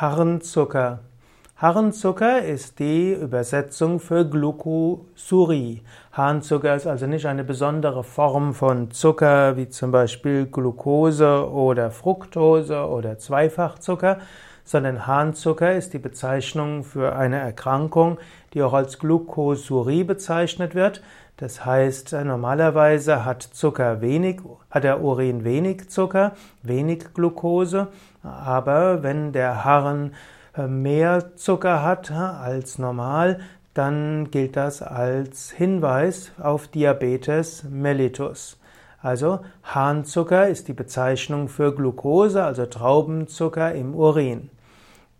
Harnzucker. Harnzucker ist die Übersetzung für Glucosurie. Harnzucker ist also nicht eine besondere Form von Zucker wie zum Beispiel Glucose oder Fructose oder Zweifachzucker, sondern Harnzucker ist die Bezeichnung für eine Erkrankung, die auch als Glucosurie bezeichnet wird. Das heißt, normalerweise hat Zucker wenig, hat der Urin wenig Zucker, wenig Glucose, aber wenn der Harn mehr Zucker hat als normal, dann gilt das als Hinweis auf Diabetes mellitus. Also Harnzucker ist die Bezeichnung für Glucose, also Traubenzucker im Urin.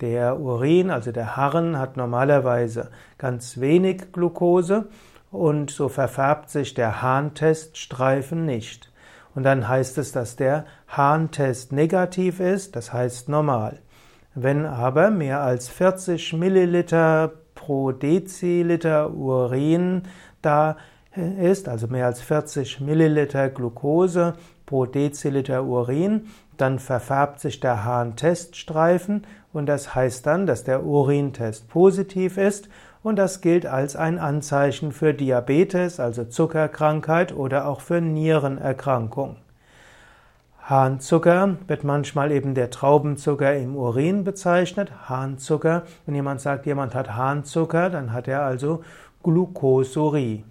Der Urin, also der Harn, hat normalerweise ganz wenig Glucose und so verfärbt sich der Harnteststreifen nicht. Und dann heißt es, dass der Harntest negativ ist, das heißt normal. Wenn aber mehr als 40 Milliliter pro Deziliter Urin da ist, also mehr als 40 Milliliter Glucose pro Deziliter Urin, dann verfärbt sich der Harnteststreifen und das heißt dann, dass der Urintest positiv ist und das gilt als ein Anzeichen für Diabetes, also Zuckerkrankheit oder auch für Nierenerkrankung. Harnzucker wird manchmal eben der Traubenzucker im Urin bezeichnet. Harnzucker, wenn jemand sagt, jemand hat Harnzucker, dann hat er also Glucosurie.